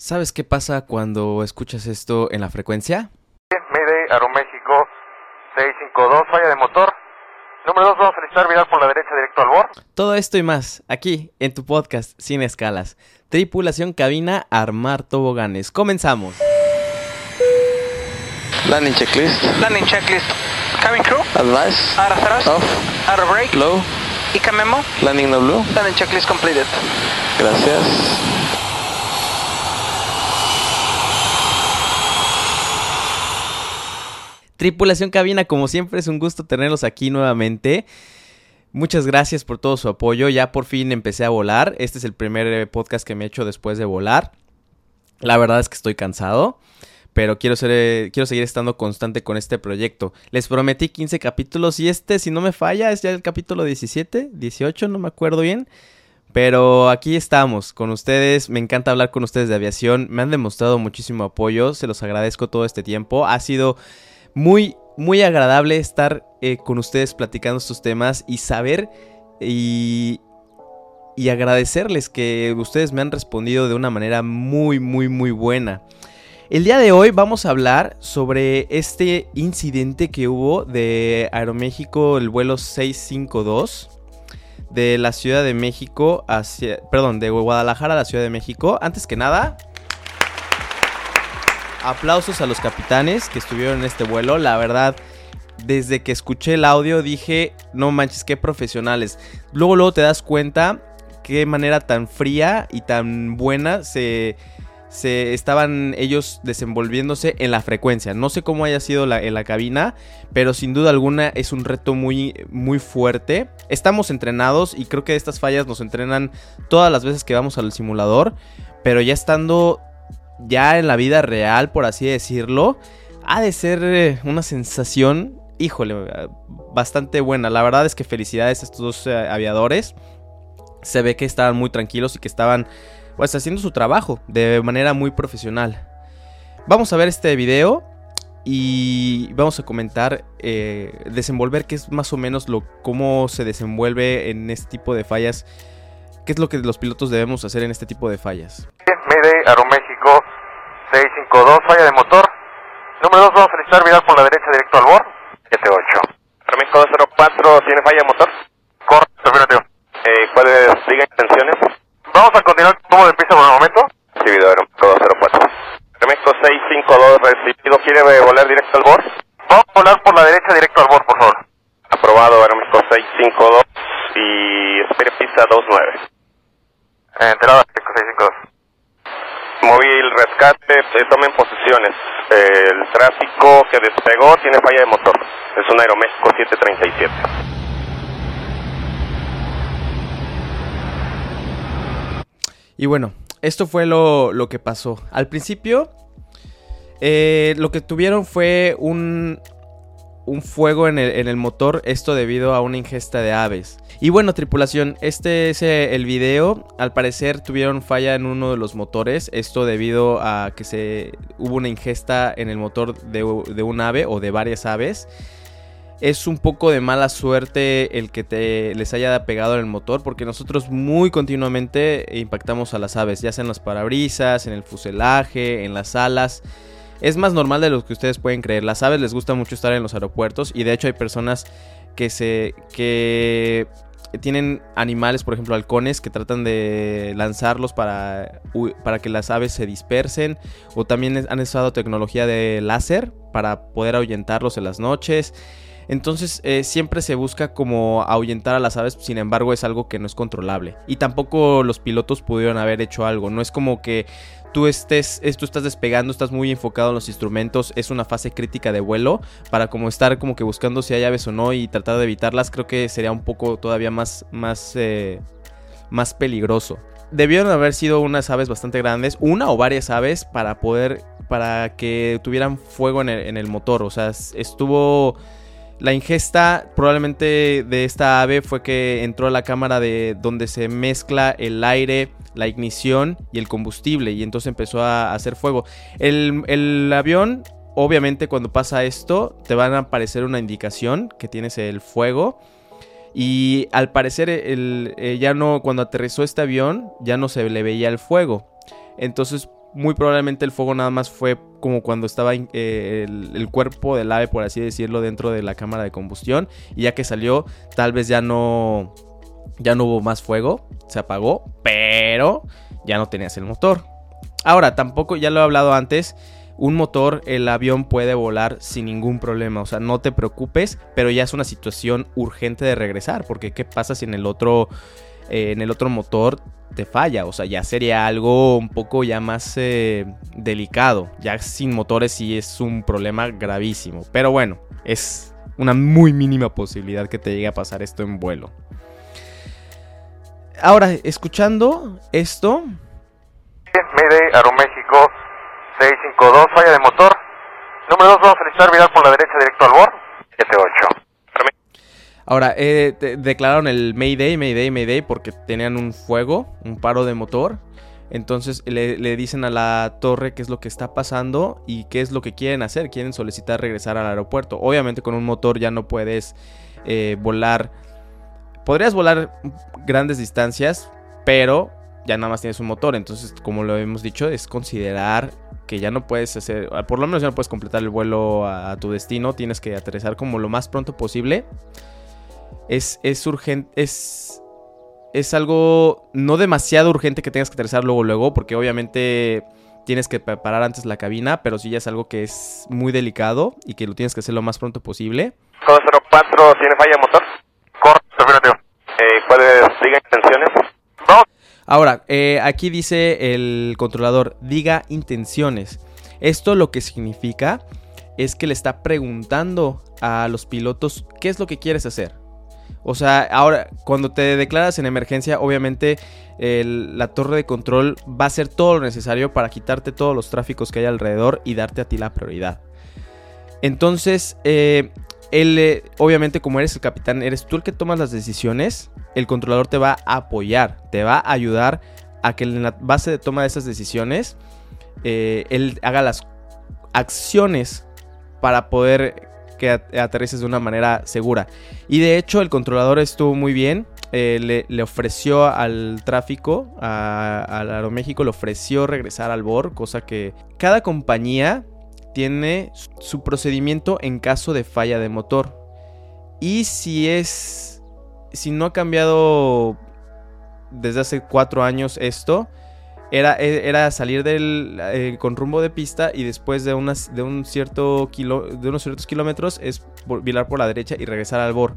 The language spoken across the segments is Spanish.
¿Sabes qué pasa cuando escuchas esto en la frecuencia? Mayday, Aeroméxico 652, falla de motor. Número 2, vamos a necesitar virar por la derecha directo al bord. Todo esto y más, aquí, en tu podcast, sin escalas. Tripulación cabina, armar toboganes. Comenzamos. Landing checklist. Landing checklist. Cabin crew. Advice. Out of thrust. Off. Out of brake. Low. ICA memo. Landing no blue. Landing checklist completed. Gracias. Tripulación cabina, como siempre es un gusto tenerlos aquí nuevamente. Muchas gracias por todo su apoyo. Ya por fin empecé a volar. Este es el primer eh, podcast que me he hecho después de volar. La verdad es que estoy cansado, pero quiero, ser, eh, quiero seguir estando constante con este proyecto. Les prometí 15 capítulos y este, si no me falla, es ya el capítulo 17, 18, no me acuerdo bien. Pero aquí estamos con ustedes, me encanta hablar con ustedes de aviación, me han demostrado muchísimo apoyo, se los agradezco todo este tiempo, ha sido muy, muy agradable estar eh, con ustedes platicando estos temas y saber y, y agradecerles que ustedes me han respondido de una manera muy, muy, muy buena. El día de hoy vamos a hablar sobre este incidente que hubo de Aeroméxico, el vuelo 652 de la Ciudad de México hacia, perdón, de Guadalajara a la Ciudad de México. Antes que nada, aplausos a los capitanes que estuvieron en este vuelo. La verdad, desde que escuché el audio dije, no manches, qué profesionales. Luego, luego te das cuenta qué manera tan fría y tan buena se, se estaban ellos desenvolviéndose en la frecuencia. No sé cómo haya sido en la cabina, pero sin duda alguna es un reto muy, muy fuerte. Estamos entrenados y creo que estas fallas nos entrenan todas las veces que vamos al simulador, pero ya estando ya en la vida real, por así decirlo, ha de ser eh, una sensación, híjole, bastante buena. La verdad es que felicidades a estos dos eh, aviadores. Se ve que estaban muy tranquilos y que estaban pues haciendo su trabajo de manera muy profesional. Vamos a ver este video y vamos a comentar, eh, desenvolver qué es más o menos lo, cómo se desenvuelve en este tipo de fallas, qué es lo que los pilotos debemos hacer en este tipo de fallas. Aeroméxico 652, falla de motor. Número 2, vamos a necesitar virar por la derecha directo al bord. 78. Aeroméxico 204, ¿tiene falla de motor? Correcto, afirmativo. Eh, ¿Cuáles siguen intenciones? Vamos a continuar como de pista por el momento. Recibido, Aeroméxico 204. Aeroméxico 652, recibido, ¿quiere volar directo al bord? Vamos a volar por la derecha directo al bord, por favor. Aprobado, Aeroméxico 652 y espere pista 29. Eh, enterado, Aeroméxico 652. Móvil rescate, tomen posiciones. El tráfico que despegó tiene falla de motor. Es un Aeroméxico 737. Y bueno, esto fue lo, lo que pasó. Al principio, eh, lo que tuvieron fue un, un fuego en el, motor, esto debido a una ingesta de aves. Y bueno, tripulación, este es el video. Al parecer tuvieron falla en uno de los motores, esto debido a que se hubo una ingesta en el motor de, de un ave o de varias aves. Es un poco de mala suerte el que te, les haya pegado en el motor porque nosotros muy continuamente impactamos a las aves, ya sea en los parabrisas, en el fuselaje, en las alas. Es más normal de lo que ustedes pueden creer. Las aves les gusta mucho estar en los aeropuertos y de hecho hay personas que se que tienen animales, por ejemplo, halcones que tratan de lanzarlos para, para que las aves se dispersen o también han usado tecnología de láser para poder ahuyentarlos en las noches. Entonces eh, siempre se busca como ahuyentar a las aves, sin embargo es algo que no es controlable. Y tampoco los pilotos pudieron haber hecho algo. No es como que tú estés, tú estás despegando, estás muy enfocado en los instrumentos, es una fase crítica de vuelo, para como estar como que buscando si hay aves o no y tratar de evitarlas, creo que sería un poco todavía más, más, eh, más peligroso. Debieron haber sido unas aves bastante grandes, una o varias aves, para poder, para que tuvieran fuego en el, en el motor, o sea, estuvo... La ingesta probablemente de esta ave fue que entró a la cámara de donde se mezcla el aire, la ignición y el combustible y entonces empezó a hacer fuego. El, el avión, obviamente cuando pasa esto, te van a aparecer una indicación que tienes el fuego. Y al parecer el, eh, ya no, cuando aterrizó este avión, ya no se le veía el fuego. Entonces muy probablemente el fuego nada más fue como cuando estaba eh, el, el cuerpo del ave, por así decirlo, dentro de la cámara de combustión. Y ya que salió, tal vez ya no, ya no hubo más fuego, se apagó, pero ya no tenías el motor. Ahora, tampoco, ya lo he hablado antes, un motor, el avión puede volar sin ningún problema. O sea, no te preocupes, pero ya es una situación urgente de regresar. Porque, ¿qué pasa si en el otro, eh, en el otro motor te falla? O sea, ya sería algo un poco ya más eh, delicado. Ya sin motores sí es un problema gravísimo. Pero bueno, es una muy mínima posibilidad que te llegue a pasar esto en vuelo. Ahora, escuchando esto, Mayday, Aeroméxico 652, falla de motor. Número 2, vamos a solicitar virar por la derecha directo al bord. 78. Ahora, eh, te- declararon el Mayday, Mayday, Mayday porque tenían un fuego, un paro de motor. Entonces le, dicen a la torre qué es lo que está pasando y qué es lo que quieren hacer. Quieren solicitar regresar al aeropuerto. Obviamente con un motor ya no puedes eh, volar. Podrías volar grandes distancias, pero ya nada más tienes un motor. Entonces, como lo hemos dicho, es considerar que ya no puedes hacer, por lo menos ya no puedes completar el vuelo a tu destino. Tienes que aterrizar como lo más pronto posible es, es urgente, es, es algo no demasiado urgente que tengas que aterrizar luego, luego, porque obviamente tienes que preparar antes la cabina, pero sí ya es algo que es muy delicado y que lo tienes que hacer lo más pronto posible. 204, ¿tiene falla de motor? Correcto. Eh, ¿Cuáles sigan intenciones? Ahora, eh, aquí dice el controlador, diga intenciones. Esto lo que significa es que le está preguntando a los pilotos qué es lo que quieres hacer. O sea, ahora, cuando te declaras en emergencia, obviamente la torre de control va a hacer todo lo necesario para quitarte todos los tráficos que hay alrededor y darte a ti la prioridad. Entonces, eh, él, eh, obviamente, como eres el capitán, eres tú el que tomas las decisiones. El controlador te va a apoyar, te va a ayudar a que en la base de toma de esas decisiones, eh, él haga las acciones para poder que at- aterrices de una manera segura. Y de hecho el controlador estuvo muy bien. eh, le, ofreció al tráfico, a- al Aeroméxico, le ofreció regresar al BOR, cosa que cada compañía tiene su procedimiento en caso de falla de motor. Y si es, si no ha cambiado desde hace cuatro años esto, era, e- era salir eh, con rumbo de pista y después de, unas, de, un cierto kilo, de unos ciertos kilómetros es virar por la derecha y regresar al BOR.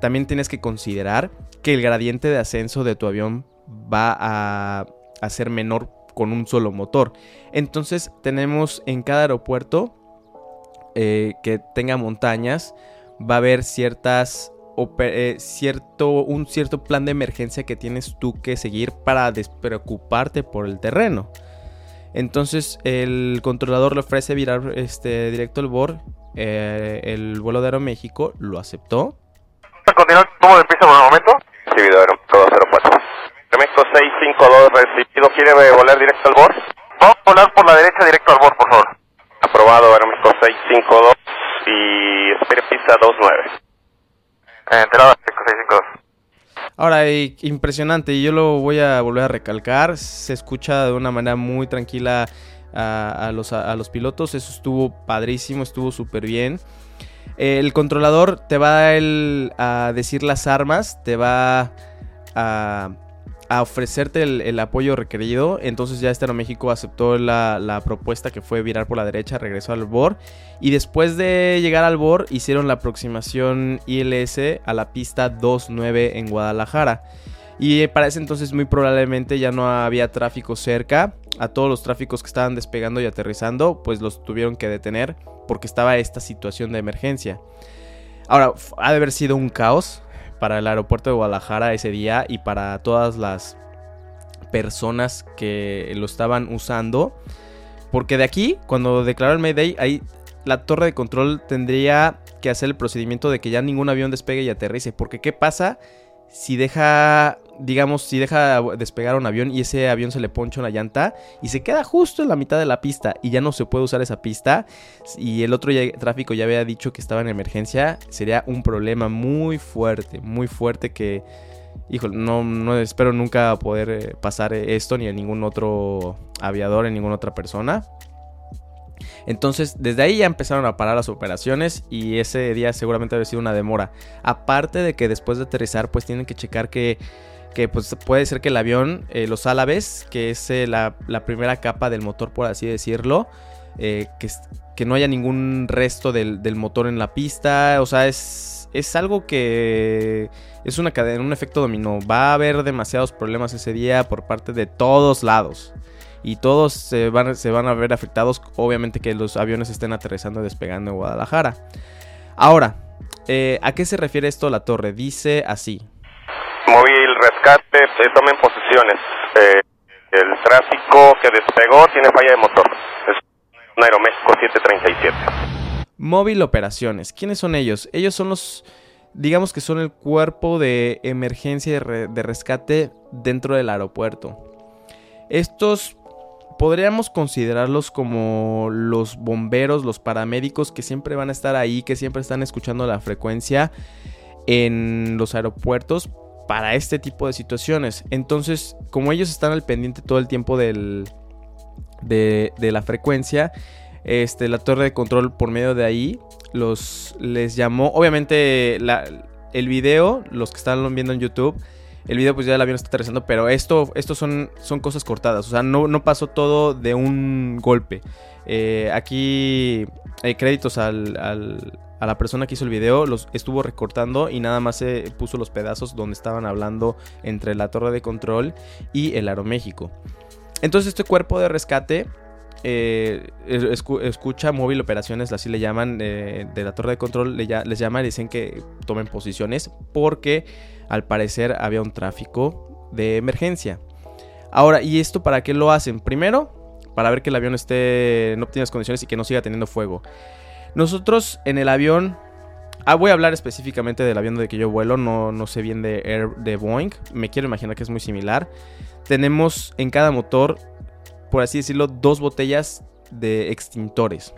También tienes que considerar que el gradiente de ascenso de tu avión va a, ser menor con un solo motor. Entonces tenemos en cada aeropuerto eh, que tenga montañas, va a haber ciertas eh, cierto, un cierto plan de emergencia que tienes tú que seguir para despreocuparte por el terreno. Entonces el controlador le ofrece virar este, directo al BOR. eh, el vuelo de Aeroméxico lo aceptó. continuar como de pista por el momento? Recibido, Aeroméxico 204. Aeroméxico 652 recibido, ¿quiere volar directo al bord? Vamos a volar por la derecha directo al bord, por favor. Aprobado, Aeroméxico 652 y espere pista 29. Eh, enterado, Aeroméxico 652. Ahora, eh, impresionante, y yo lo voy a volver a recalcar. Se escucha de una manera muy tranquila a, a los, a, los pilotos. Eso estuvo padrísimo, estuvo súper bien. El controlador te va el- a decir las armas, te va a, a ofrecerte el, el apoyo requerido. Entonces ya este México aceptó la, la propuesta que fue virar por la derecha, regresó al BOR. Y después de llegar al BOR hicieron la aproximación ILS a la pista 29 en Guadalajara. Y eh, para ese entonces muy probablemente ya no había tráfico cerca. A todos los tráficos que estaban despegando y aterrizando, pues los tuvieron que detener porque estaba esta situación de emergencia. Ahora, ha de haber sido un caos para el aeropuerto de Guadalajara ese día y para todas las personas que lo estaban usando. Porque de aquí, cuando declaró el Mayday, ahí la torre de control tendría que hacer el procedimiento de que ya ningún avión despegue y aterrice. Porque ¿qué pasa si deja, digamos, si deja despegar un avión y ese avión se le poncha una llanta y se queda justo en la mitad de la pista y ya no se puede usar esa pista y el otro tráfico ya había dicho que estaba en emergencia, sería un problema muy fuerte, muy fuerte que híjole, no, no espero nunca poder eh, pasar esto ni a ningún otro aviador, en ninguna otra persona. Entonces, desde ahí ya empezaron a parar las operaciones y ese día seguramente había sido una demora. Aparte de que después de aterrizar, pues tienen que checar que, que pues, puede ser que el avión, eh, los álabes, que es eh, la, la primera capa del motor, por así decirlo, eh, que, que no haya ningún resto del, del motor en la pista. O sea, es, es algo que es una cadena, un efecto dominó. Va a haber demasiados problemas ese día por parte de todos lados. Y todos se van, se van a ver afectados, obviamente que los aviones estén aterrizando y despegando en Guadalajara. Ahora, ¿a qué se refiere esto la torre? Dice así. Móvil rescate, eh, tomen posiciones. Eh, el tráfico que despegó tiene falla de motor. Es un Aeroméxico 737. Móvil Operaciones. ¿Quiénes son ellos? Ellos son los, digamos que son el cuerpo de emergencia de rescate dentro del aeropuerto. Estos podríamos considerarlos como los bomberos, los paramédicos que siempre van a estar ahí, que siempre están escuchando la frecuencia en los aeropuertos para este tipo de situaciones. Entonces, como ellos están al pendiente todo el tiempo del, de, la frecuencia, este, la torre de control por medio de ahí los les llamó. Obviamente, el video, los que están viendo en YouTube, el video pues ya el avión está aterrizando, pero esto, esto son, son cosas cortadas. O sea, no, no pasó todo de un golpe. Eh, aquí hay créditos al, al- a la persona que hizo el video, los estuvo recortando y nada más se puso los pedazos donde estaban hablando entre la torre de control y el Aeroméxico. Entonces este cuerpo de rescate eh, escu- escucha móvil operaciones, así le llaman, eh, de la torre de control, les llaman y dicen que tomen posiciones porque al parecer había un tráfico de emergencia. Ahora, ¿y esto para qué lo hacen? Primero, para ver que el avión esté en óptimas condiciones y que no siga teniendo fuego. Nosotros en el avión... Ah, voy a hablar específicamente del avión de que yo vuelo, no, no sé bien de, Air, de Boeing, me quiero imaginar que es muy similar. Tenemos en cada motor, por así decirlo, dos botellas de extintores.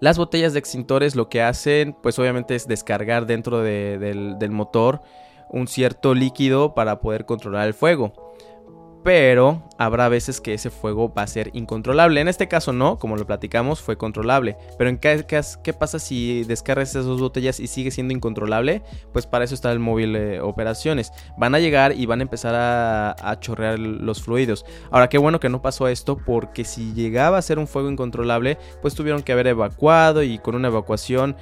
Las botellas de extintores lo que hacen, pues obviamente es descargar dentro de- del, del motor un cierto líquido para poder controlar el fuego. Pero habrá veces que ese fuego va a ser incontrolable. En este caso no, como lo platicamos, fue controlable. Pero en qué, qué, qué pasa si descargas esas dos botellas y sigue siendo incontrolable? Pues para eso está el móvil eh, operaciones. Van a llegar y van a empezar a, a chorrear los fluidos. Ahora, qué bueno que no pasó esto porque si llegaba a ser un fuego incontrolable, pues tuvieron que haber evacuado y con una evacuación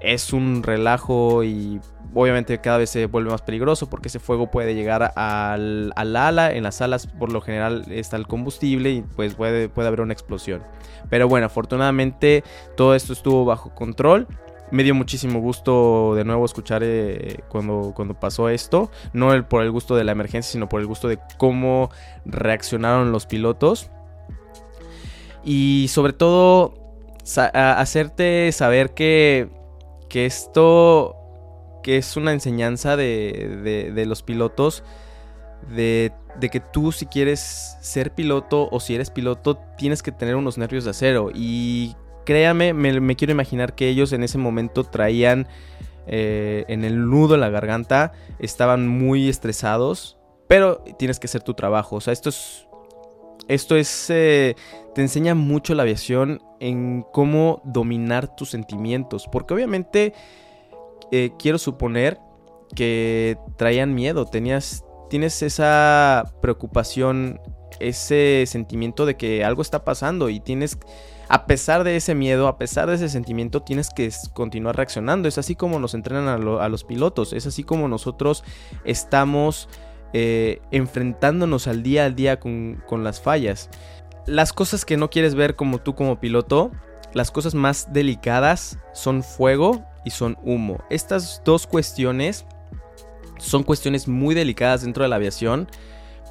es un relajo y obviamente cada vez se vuelve más peligroso porque ese fuego puede llegar al, al ala. En las alas por lo general está el combustible y pues puede, puede haber una explosión. Pero bueno, afortunadamente todo esto estuvo bajo control. Me dio muchísimo gusto de nuevo escuchar eh, cuando, cuando pasó esto. No el, por el gusto de la emergencia, sino por el gusto de cómo reaccionaron los pilotos. Y sobre todo hacerte saber que, que esto que es una enseñanza de, de- los pilotos de, de que tú si quieres ser piloto o si eres piloto tienes que tener unos nervios de acero. Y créame me, me quiero imaginar que ellos en ese momento traían eh, en el nudo en la garganta estaban muy estresados pero tienes que hacer tu trabajo. O sea esto es esto es eh, te enseña mucho la aviación en cómo dominar tus sentimientos porque obviamente eh, quiero suponer que traían miedo, tenías, tienes esa preocupación, ese sentimiento de que algo está pasando y tienes, a pesar de ese miedo, a pesar de ese sentimiento, tienes que continuar reaccionando. Es así como nos entrenan a los pilotos, es así como nosotros estamos eh, enfrentándonos al día a día con, con las fallas. Las cosas que no quieres ver como tú como piloto, las cosas más delicadas son fuego y son humo. Estas dos cuestiones son cuestiones muy delicadas dentro de la aviación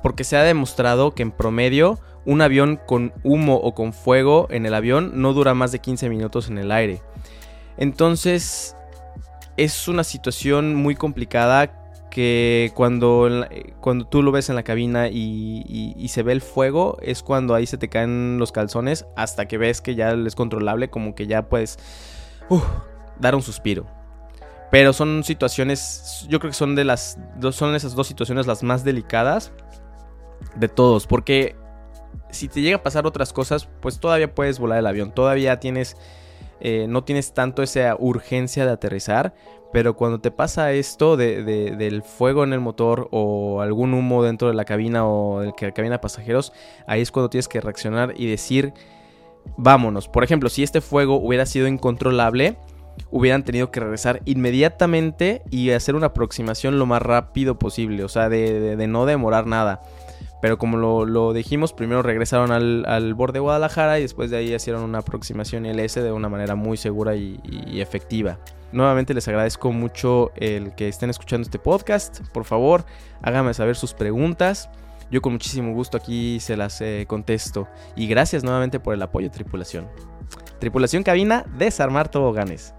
porque se ha demostrado que en promedio un avión con humo o con fuego en el avión no dura más de 15 minutos en el aire. Entonces es una situación muy complicada que cuando, eh, cuando tú lo ves en la cabina y, se ve el fuego es cuando ahí se te caen los calzones hasta que ves que ya es controlable como que ya puedes uf, dar un suspiro. Pero son situaciones, yo creo que son de las, son esas dos situaciones las más delicadas de todos, porque si te llega a pasar otras cosas, pues todavía puedes volar el avión, todavía tienes, eh, no tienes tanto esa urgencia de aterrizar, pero cuando te pasa esto de, de- del fuego en el motor o algún humo dentro de la cabina o de la cabina pasajeros, ahí es cuando tienes que reaccionar y decir, vámonos. Por ejemplo, si este fuego hubiera sido incontrolable, hubieran tenido que regresar inmediatamente y hacer una aproximación lo más rápido posible, o sea, de no demorar nada. Pero como lo, lo dijimos, primero regresaron al, al borde de Guadalajara y después de ahí hicieron una aproximación LS de una manera muy segura y, efectiva. Nuevamente les agradezco mucho el que estén escuchando este podcast. Por favor, háganme saber sus preguntas. Yo con muchísimo gusto aquí se las eh, contesto. Y gracias nuevamente por el apoyo, tripulación. Tripulación cabina, desarmar toboganes.